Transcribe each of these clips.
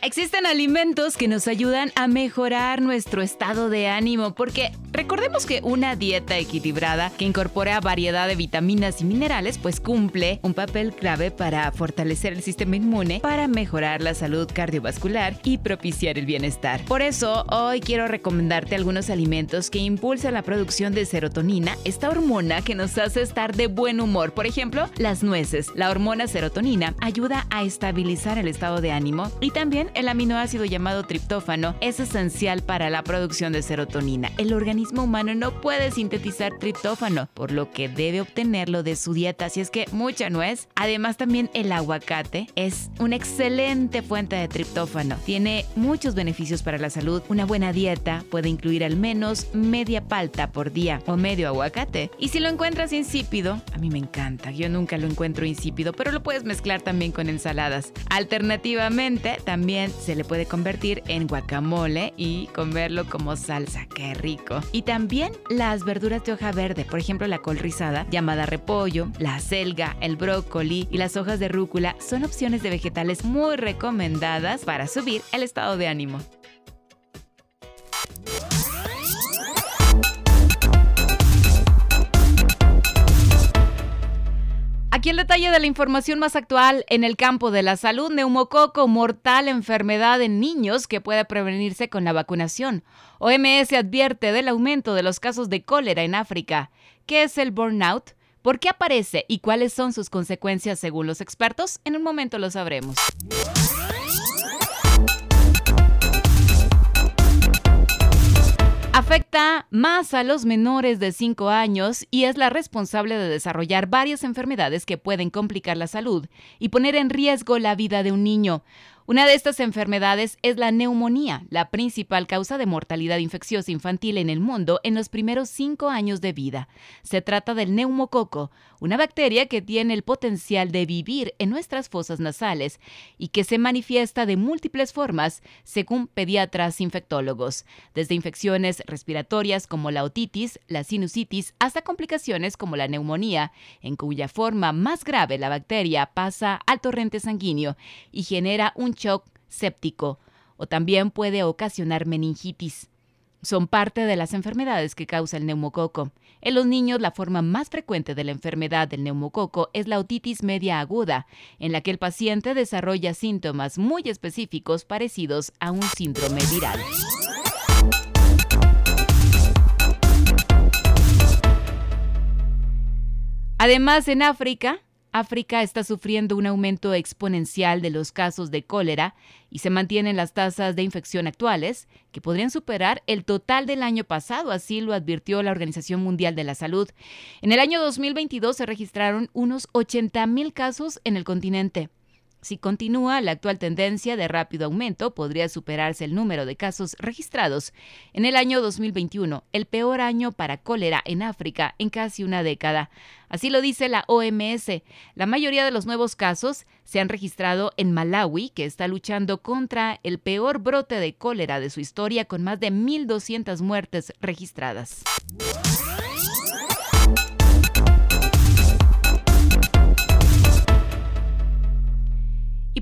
Existen alimentos que nos ayudan a mejorar nuestro estado de ánimo porque recordemos que una dieta equilibrada que incorpora variedad de vitaminas y minerales pues cumple un papel clave para fortalecer el sistema inmune, para mejorar la salud cardiovascular y propiciar el bienestar. Por eso hoy quiero recomendarte algunos alimentos que impulsan la producción de serotonina, esta hormona que nos hace estar de buen humor. Por ejemplo, las nueces. La hormona serotonina ayuda a estabilizar el estado de ánimo y también el aminoácido llamado triptófano es esencial para la producción de serotonina. El organismo humano no puede sintetizar triptófano, por lo que debe obtenerlo de su dieta, así es que mucha nuez. Además también el aguacate es una excelente fuente de triptófano. Tiene muchos beneficios para la salud. Una buena dieta puede incluir al menos media palta por día o medio aguacate. Y si lo encuentras insípido, a mí me encanta. Yo nunca lo encuentro insípido, pero lo puedes mezclar también con ensaladas. Alternativamente, también se le puede convertir en guacamole y comerlo como salsa. ¡Qué rico! Y también las verduras de hoja verde, por ejemplo la col rizada, llamada repollo, la selga, el brócoli y las hojas de rúcula son opciones de vegetales muy recomendadas para subir el estado de ánimo. Aquí el detalle de la información más actual en el campo de la salud. Neumococo, mortal enfermedad en niños que puede prevenirse con la vacunación. OMS advierte del aumento de los casos de cólera en África. ¿Qué es el burnout? ¿Por qué aparece y cuáles son sus consecuencias según los expertos? En un momento lo sabremos. Afecta más a los menores de 5 años y es la responsable de desarrollar varias enfermedades que pueden complicar la salud y poner en riesgo la vida de un niño. Una de estas enfermedades es la neumonía, la principal causa de mortalidad infecciosa infantil en el mundo en los primeros cinco años de vida. Se trata del neumococo, una bacteria que tiene el potencial de vivir en nuestras fosas nasales y que se manifiesta de múltiples formas, según pediatras infectólogos, desde infecciones respiratorias como la otitis, la sinusitis, hasta complicaciones como la neumonía, en cuya forma más grave la bacteria pasa al torrente sanguíneo y genera un shock séptico o también puede ocasionar meningitis. Son parte de las enfermedades que causa el neumococo. En los niños, la forma más frecuente de la enfermedad del neumococo es la otitis media aguda, en la que el paciente desarrolla síntomas muy específicos parecidos a un síndrome viral. Además, en África, África está sufriendo un aumento exponencial de los casos de cólera y se mantienen las tasas de infección actuales, que podrían superar el total del año pasado, así lo advirtió la Organización Mundial de la Salud. En el año 2022 se registraron unos 80.000 casos en el continente. Si continúa la actual tendencia de rápido aumento, podría superarse el número de casos registrados en el año 2021, el peor año para cólera en África en casi una década. Así lo dice la OMS. La mayoría de los nuevos casos se han registrado en Malawi, que está luchando contra el peor brote de cólera de su historia con más de 1.200 muertes registradas.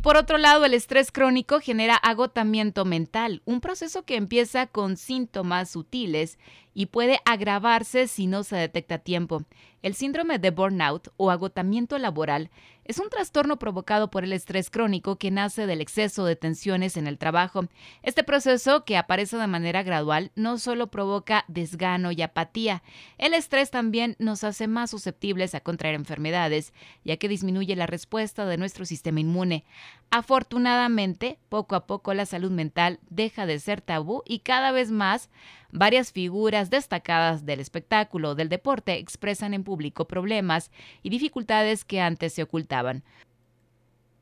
Por otro lado, el estrés crónico genera agotamiento mental, un proceso que empieza con síntomas sutiles y puede agravarse si no se detecta a tiempo. El síndrome de burnout o agotamiento laboral es un trastorno provocado por el estrés crónico que nace del exceso de tensiones en el trabajo. Este proceso, que aparece de manera gradual, no solo provoca desgano y apatía, el estrés también nos hace más susceptibles a contraer enfermedades, ya que disminuye la respuesta de nuestro sistema inmune. Afortunadamente, poco a poco la salud mental deja de ser tabú y cada vez más varias figuras destacadas del espectáculo del deporte expresan en público problemas y dificultades que antes se ocultaban.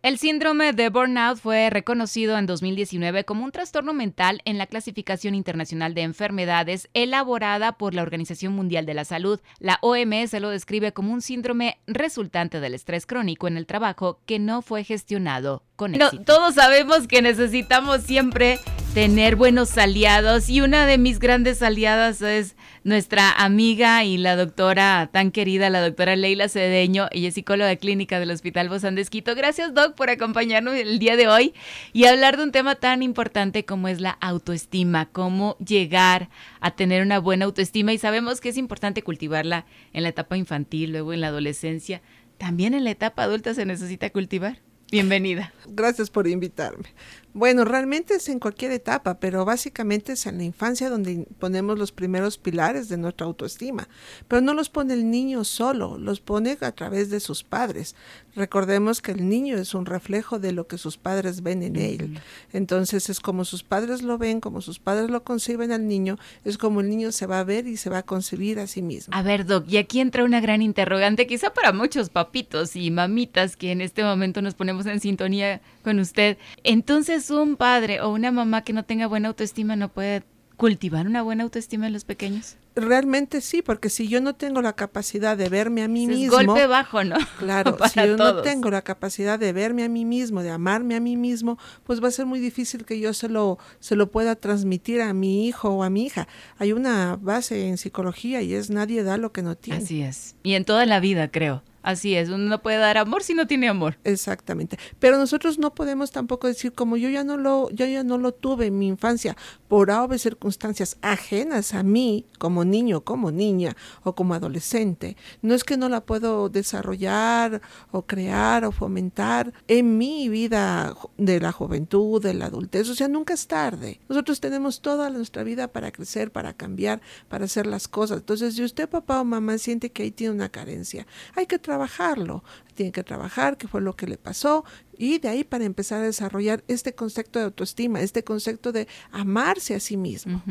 El síndrome de burnout fue reconocido en 2019 como un trastorno mental en la clasificación internacional de enfermedades elaborada por la Organización Mundial de la Salud. La OMS lo describe como un síndrome resultante del estrés crónico en el trabajo que no fue gestionado con éxito. todos sabemos que necesitamos siempre tener buenos aliados y una de mis grandes aliadas es nuestra amiga y la doctora tan querida, la doctora Leila Cedeño, ella es psicóloga clínica del Hospital Bozán de Gracias, Doc, por acompañarnos el día de hoy y hablar de un tema tan importante como es la autoestima, cómo llegar a tener una buena autoestima y sabemos que es importante cultivarla en la etapa infantil, luego en la adolescencia, también en la etapa adulta se necesita cultivar. Bienvenida. Gracias por invitarme. Bueno, realmente es en cualquier etapa, pero básicamente es en la infancia donde ponemos los primeros pilares de nuestra autoestima. Pero no los pone el niño solo, los pone a través de sus padres. Recordemos que el niño es un reflejo de lo que sus padres ven en él. Entonces es como sus padres lo ven, como sus padres lo conciben al niño, es como el niño se va a ver y se va a concebir a sí mismo. A ver, Doc, y aquí entra una gran interrogante, quizá para muchos papitos y mamitas que en este momento nos ponemos en sintonía con usted. Entonces, un padre o una mamá que no tenga buena autoestima no puede cultivar una buena autoestima en los pequeños? Realmente sí, porque si yo no tengo la capacidad de verme a mí mismo. golpe bajo, ¿no? Claro, si yo no tengo la capacidad de verme a mí mismo, de amarme a mí mismo, pues va a ser muy difícil que yo se lo, se lo pueda transmitir a mi hijo o a mi hija. Hay una base en psicología y es nadie da lo que no tiene. Así es. Y en toda la vida, creo. Así es, uno no puede dar amor si no tiene amor. Exactamente. Pero nosotros no podemos tampoco decir como yo ya no lo yo ya no lo tuve en mi infancia por obvias circunstancias ajenas a mí como niño, como niña o como adolescente. No es que no la puedo desarrollar o crear o fomentar en mi vida de la juventud, de la adultez, o sea, nunca es tarde. Nosotros tenemos toda nuestra vida para crecer, para cambiar, para hacer las cosas. Entonces, si usted papá o mamá siente que ahí tiene una carencia, hay que trabajarlo, tiene que trabajar qué fue lo que le pasó y de ahí para empezar a desarrollar este concepto de autoestima, este concepto de amarse a sí mismo.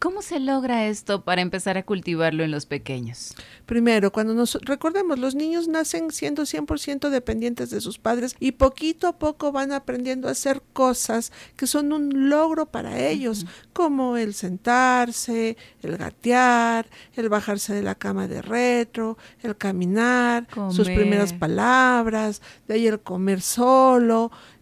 ¿Cómo se logra esto para empezar a cultivarlo en los pequeños? Primero, cuando nos recordemos, los niños nacen siendo 100% dependientes de sus padres y poquito a poco van aprendiendo a hacer cosas que son un logro para ellos, como el sentarse, el gatear, el bajarse de la cama de retro, el caminar, sus primeras palabras, de ahí el comer solo,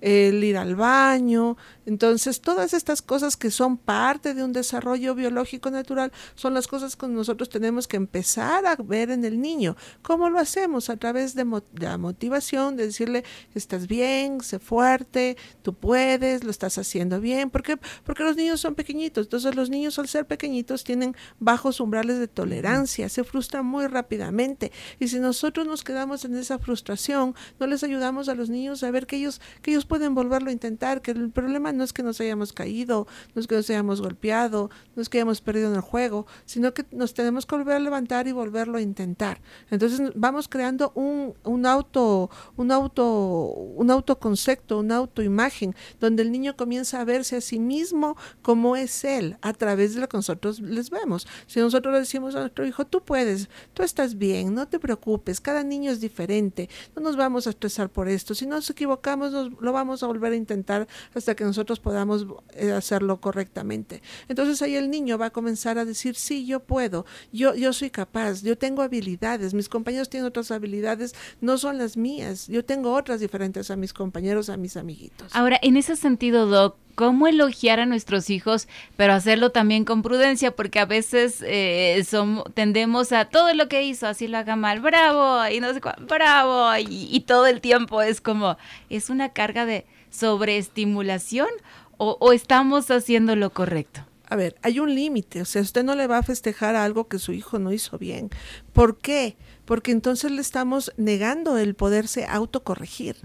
el ir al baño. Entonces, todas estas cosas que son parte de un desarrollo biológico natural son las cosas que nosotros tenemos que empezar a ver en el niño. ¿Cómo lo hacemos? A través de, la motivación, de decirle, estás bien, sé fuerte, tú puedes, lo estás haciendo bien. ¿Por qué? Porque los niños son pequeñitos. Entonces, los niños al ser pequeñitos tienen bajos umbrales de tolerancia, se frustran muy rápidamente. Y si nosotros nos quedamos en esa frustración, no les ayudamos a los niños a ver que ellos, que ellos pueden volverlo a intentar, que el problema no es que nos hayamos caído, no es que nos hayamos golpeado, no es que hayamos perdido en el juego, sino que nos tenemos que volver a levantar y volverlo a intentar. Entonces vamos creando un, un auto, un auto, un autoconcepto, una autoimagen, donde el niño comienza a verse a sí mismo como es él, a través de lo que nosotros les vemos. Si nosotros le decimos a nuestro hijo, tú puedes, tú estás bien, no te preocupes, cada niño es diferente, no nos vamos a estresar por esto, si nos equivocamos, nos, lo vamos a volver a intentar hasta que nosotros podamos eh, hacerlo correctamente. Entonces ahí el niño va a comenzar a decir, sí, yo puedo, yo, yo soy capaz, yo tengo habilidades, mis compañeros tienen otras habilidades, no son las mías, yo tengo otras diferentes a mis compañeros, a mis amiguitos. Ahora, en ese sentido, Doc, cómo elogiar a nuestros hijos, pero hacerlo también con prudencia, porque a veces eh, tendemos a todo lo que hizo, así lo haga mal, bravo, y no sé cuál, bravo, y, todo el tiempo es como, es una carga de sobreestimulación o, o estamos haciendo lo correcto. A ver, hay un límite, o sea, usted no le va a festejar algo que su hijo no hizo bien. ¿Por qué? Porque entonces le estamos negando el poderse autocorregir.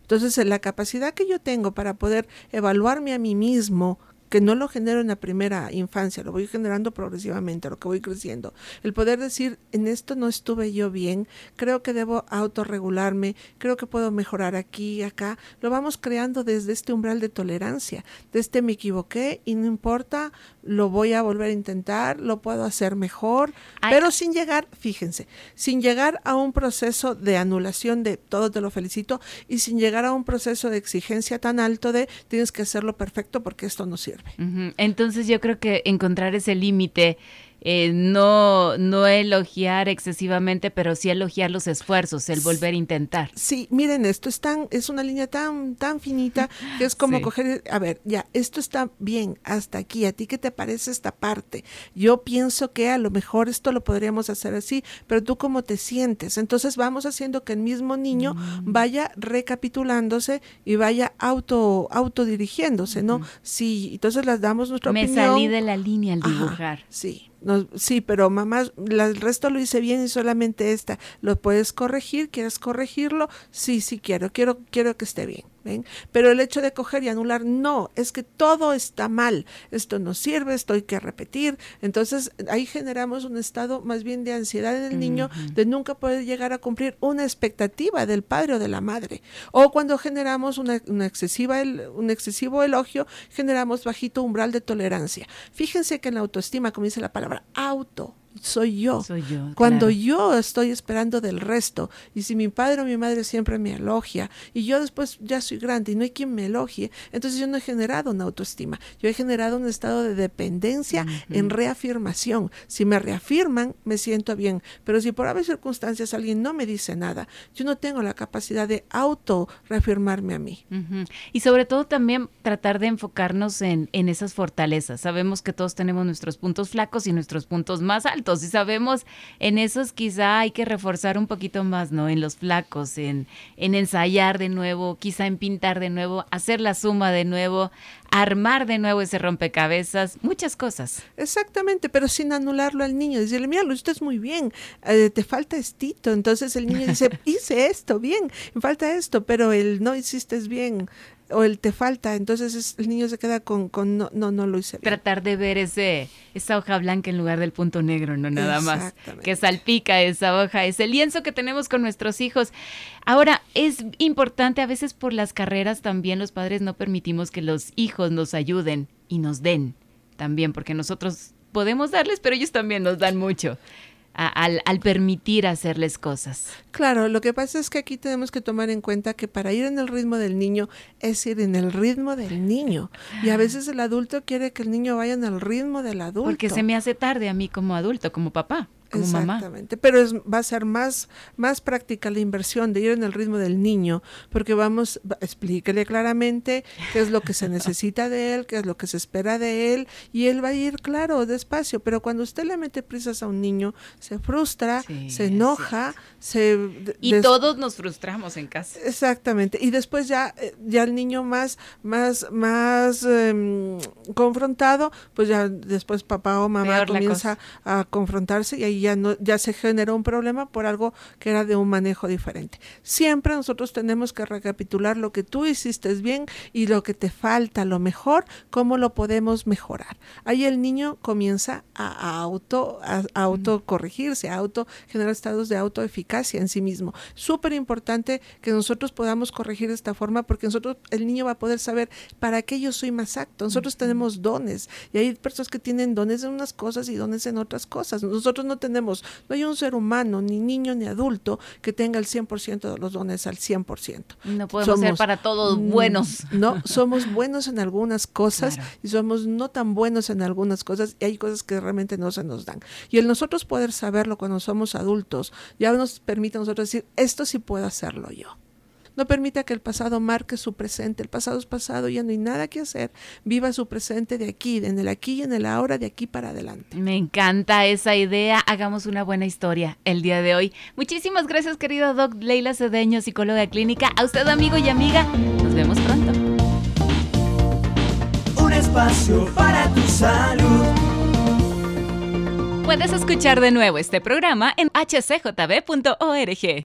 Entonces, la capacidad que yo tengo para poder evaluarme a mí mismo que no lo genero en la primera infancia, lo voy generando progresivamente, lo que voy creciendo. El poder decir, en esto no estuve yo bien, creo que debo autorregularme, creo que puedo mejorar aquí y acá, lo vamos creando desde este umbral de tolerancia, desde este me equivoqué y no importa, lo voy a volver a intentar, lo puedo hacer mejor, pero sin llegar, fíjense, sin llegar a un proceso de anulación de todo te lo felicito y sin llegar a un proceso de exigencia tan alto de tienes que hacerlo perfecto porque esto no sirve. Entonces yo creo que encontrar ese límite eh, no, no elogiar excesivamente, pero sí elogiar los esfuerzos, el volver a intentar. Sí, miren, esto es tan, es una línea tan, tan finita que es como coger, a ver, ya, esto está bien hasta aquí, ¿a ti qué te parece esta parte? Yo pienso que a lo mejor esto lo podríamos hacer así, pero tú cómo te sientes. Entonces vamos haciendo que el mismo niño mm. vaya recapitulándose y vaya auto, autodirigiéndose, ¿no? Sí, entonces les damos nuestra Me opinión. Me salí de la línea al dibujar. sí. No, sí, pero mamá, el resto lo hice bien y solamente esta. ¿Lo puedes corregir? ¿Quieres corregirlo? Sí, sí quiero. Quiero, quiero que esté bien. Pero el hecho de coger y anular, no, es que todo está mal, esto no sirve, esto hay que repetir. Entonces ahí generamos un estado más bien de ansiedad en el niño, de nunca poder llegar a cumplir una expectativa del padre o de la madre. O cuando generamos una, excesiva, un excesivo elogio, generamos bajito umbral de tolerancia. Fíjense que en la autoestima, como dice la palabra, auto soy yo. Cuando yo estoy esperando del resto, y si mi padre o mi madre siempre me elogia, y yo después ya soy grande y no hay quien me elogie, entonces yo no he generado una autoestima, yo he generado un estado de dependencia en reafirmación. Si me reafirman, me siento bien, pero si por haber circunstancias alguien no me dice nada, yo no tengo la capacidad de auto reafirmarme a mí. Y sobre todo también tratar de enfocarnos en, en esas fortalezas. Sabemos que todos tenemos nuestros puntos flacos y nuestros puntos más altos y sabemos en esos quizá hay que reforzar un poquito más, ¿no? En los flacos, en, en ensayar de nuevo, quizá en pintar de nuevo, hacer la suma de nuevo, armar de nuevo ese rompecabezas, muchas cosas. Exactamente, pero sin anularlo al niño, decirle, mira, lo hiciste muy bien, eh, te falta estito. Entonces el niño dice, hice esto bien, me falta esto, pero el no hiciste bien o el te falta, entonces el niño se queda con, con no, no, no lo hice bien. Tratar de ver ese, esa hoja blanca en lugar del punto negro, no nada más. Que salpica esa hoja, ese lienzo que tenemos con nuestros hijos. Ahora, es importante, a veces por las carreras también los padres no permitimos que los hijos nos ayuden y nos den también, porque nosotros podemos darles, pero ellos también nos dan mucho al, al, permitir hacerles cosas. Claro, lo que pasa es que aquí tenemos que tomar en cuenta que para ir en el ritmo del niño es ir en el ritmo del niño. Y a veces el adulto quiere que el niño vaya en el ritmo del adulto. Porque se me hace tarde a mí como adulto, como papá. Exactamente, pero es, va a ser más, más práctica la inversión de ir en el ritmo del niño, porque vamos, explíquele claramente qué es lo que se necesita de él, qué es lo que se espera de él, y él va a ir, claro, despacio, pero cuando usted le mete prisas a un niño, se frustra, se enoja, se... Y todos nos frustramos en casa. Exactamente, y después ya, eh, ya el niño más, más, más em, confrontado, pues ya después papá o mamá comienza a confrontarse y ahí ya, no, ya se generó un problema por algo que era de un manejo diferente. Siempre nosotros tenemos que recapitular lo que tú hiciste bien y lo que te falta, lo mejor, cómo lo podemos mejorar. Ahí el niño comienza a, auto, a, auto corregirse, a auto generar estados de autoeficacia en sí mismo. Súper importante que nosotros podamos corregir de esta forma porque nosotros, el niño va a poder saber para qué yo soy más acto. Nosotros tenemos dones y hay personas que tienen dones en unas cosas y dones en otras cosas. Nosotros no tenemos tenemos, no hay un ser humano, ni niño ni adulto, que tenga el 100% de los dones al 100%. No podemos ser para todos mm, buenos. No, somos buenos en algunas cosas y somos no tan buenos en algunas cosas y hay cosas que realmente no se nos dan. Y el nosotros poder saberlo cuando somos adultos ya nos permite a nosotros decir, esto sí puedo hacerlo yo. No permita que el pasado marque su presente. El pasado es pasado, ya no hay nada que hacer. Viva su presente de aquí, en el aquí y en el ahora, de aquí para adelante. Me encanta esa idea. Hagamos una buena historia el día de hoy. Muchísimas gracias, querido Doc Leila Cedeño, psicóloga clínica. A usted, amigo y amiga. Nos vemos pronto. Un espacio para tu salud. Puedes escuchar de nuevo este programa en hcjb.org.